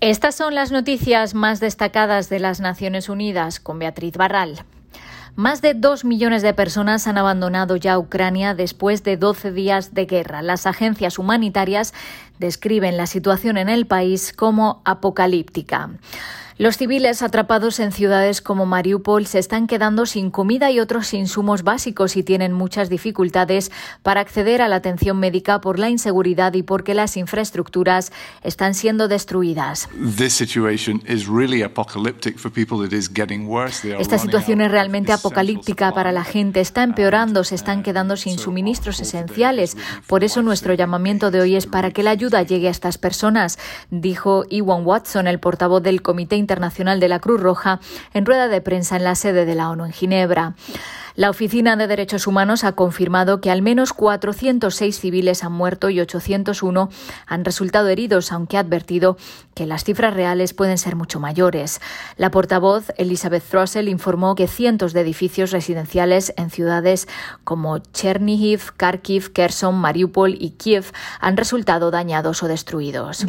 Estas son las noticias más destacadas de las Naciones Unidas con Beatriz Barral. Más de dos millones de personas han abandonado ya Ucrania después de 12 días de guerra. Las agencias humanitarias describen la situación en el país como apocalíptica. Los civiles atrapados en ciudades como Mariupol se están quedando sin comida y otros insumos básicos y tienen muchas dificultades para acceder a la atención médica por la inseguridad y porque las infraestructuras están siendo destruidas. Esta situación es realmente apocalíptica para la gente. Está empeorando, se están quedando sin suministros esenciales. Por eso nuestro llamamiento de hoy es para que la ayuda llegue a estas personas, dijo Iwan Watson, el portavoz del Comité Internacional de la Cruz Roja en rueda de prensa en la sede de la ONU en Ginebra. La Oficina de Derechos Humanos ha confirmado que al menos 406 civiles han muerto y 801 han resultado heridos, aunque ha advertido que las cifras reales pueden ser mucho mayores. La portavoz Elizabeth Throssell informó que cientos de edificios residenciales en ciudades como Chernihiv, Kharkiv, Kherson, Mariupol y Kiev han resultado dañados o destruidos.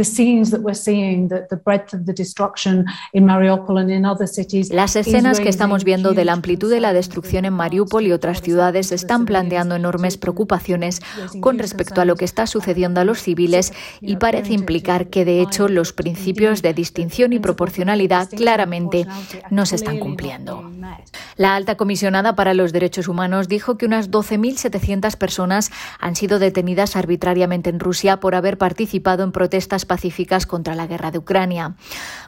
Las escenas que estamos viendo de la amplitud de la destrucción en Mariupol Y otras ciudades están planteando enormes preocupaciones con respecto a lo que está sucediendo a los civiles y parece implicar que, de hecho, los principios de distinción y proporcionalidad claramente no se están cumpliendo. La alta comisionada para los derechos humanos dijo que unas 12.700 personas han sido detenidas arbitrariamente en Rusia por haber participado en protestas pacíficas contra la guerra de Ucrania.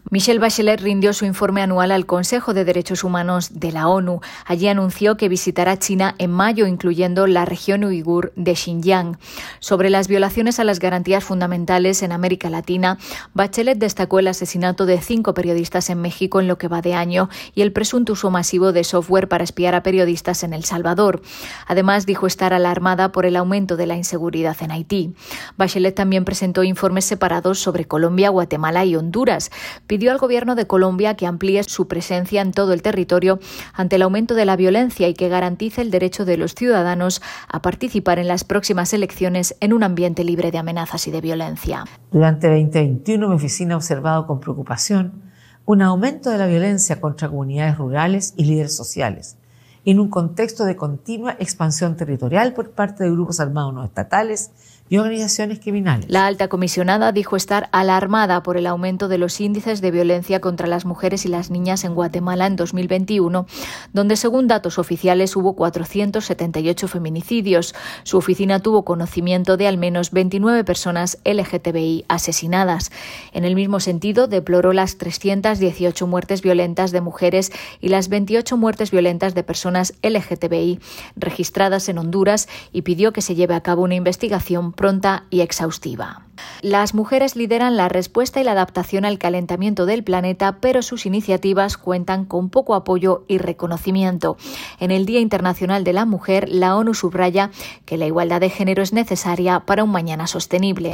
Michelle Bachelet rindió su informe anual al Consejo de Derechos Humanos de la ONU. Allí anunció que visitará China en mayo, incluyendo la región uigur de Xinjiang. Sobre las violaciones a las garantías fundamentales en América Latina, Bachelet destacó el asesinato de cinco periodistas en México en lo que va de año y el presunto uso masivo de software para espiar a periodistas en El Salvador. Además, dijo estar alarmada por el aumento de la inseguridad en Haití. Bachelet también presentó informes separados sobre Colombia, Guatemala y Honduras. Pidió al gobierno de Colombia que amplíe su presencia en todo el territorio ante el aumento de la violencia y que garantice el derecho de los ciudadanos a participar en las próximas elecciones en un ambiente libre de amenazas y de violencia. Durante 2021 mi oficina ha observado con preocupación un aumento de la violencia contra comunidades rurales y líderes sociales en un contexto de continua expansión territorial por parte de grupos armados no estatales y organizaciones criminales. La alta comisionada dijo estar alarmada por el aumento de los índices de violencia contra las mujeres y las niñas en Guatemala en 2021, donde según datos oficiales hubo 478 feminicidios. Su oficina tuvo conocimiento de al menos 29 personas LGTBI asesinadas. En el mismo sentido, deploró las 318 muertes violentas de mujeres y las 28 muertes violentas de personas LGTBI registradas en Honduras y pidió que se lleve a cabo una investigación pronta y exhaustiva. Las mujeres lideran la respuesta y la adaptación al calentamiento del planeta, pero sus iniciativas cuentan con poco apoyo y reconocimiento. En el Día Internacional de la Mujer, la ONU subraya que la igualdad de género es necesaria para un mañana sostenible.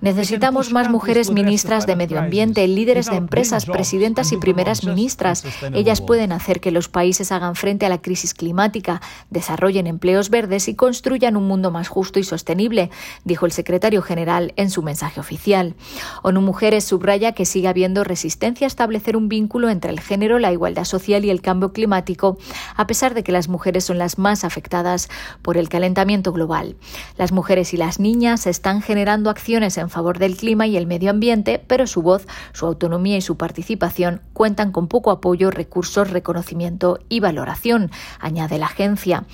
Necesitamos más mujeres ministras de medio ambiente, líderes de empresas, presidentas y primeras ministras. Ellas pueden hacer que los países hagan frente a la crisis climática, desarrollen empleos verdes y construyan un mundo más justo y sostenible, dijo el secretario general en su mensaje oficial. ONU Mujeres subraya que sigue habiendo resistencia a establecer un vínculo entre el género, la igualdad social y el cambio climático, a pesar de que las mujeres son las más afectadas por el calentamiento global. Las mujeres y las niñas están generando acciones en favor del clima y el medio ambiente, pero su voz, su autonomía y su participación cuentan con poco apoyo, recursos, reconocimiento y valoración, añade la agencia.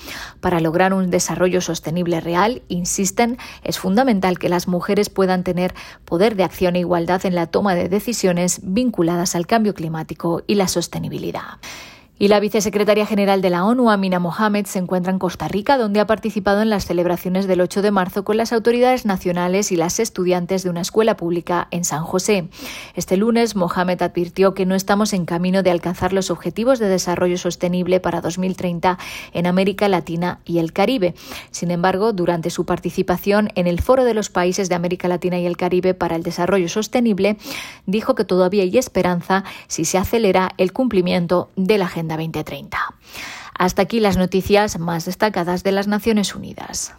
Para lograr un desarrollo sostenible real, insisten, es fundamental que las mujeres puedan tener poder de acción e igualdad en la toma de decisiones vinculadas al cambio climático y la sostenibilidad. Y la vicesecretaria general de la ONU, Amina Mohamed, se encuentra en Costa Rica, donde ha participado en las celebraciones del 8 de marzo con las autoridades nacionales y las estudiantes de una escuela pública en San José. Este lunes, Mohamed advirtió que no estamos en camino de alcanzar los objetivos de desarrollo sostenible para 2030 en América Latina y el Caribe. Sin embargo, durante su participación en el Foro de los Países de América Latina y el Caribe para el Desarrollo Sostenible, dijo que todavía hay esperanza si se acelera el cumplimiento de la Agenda 2030. Hasta aquí las noticias más destacadas de las Naciones Unidas.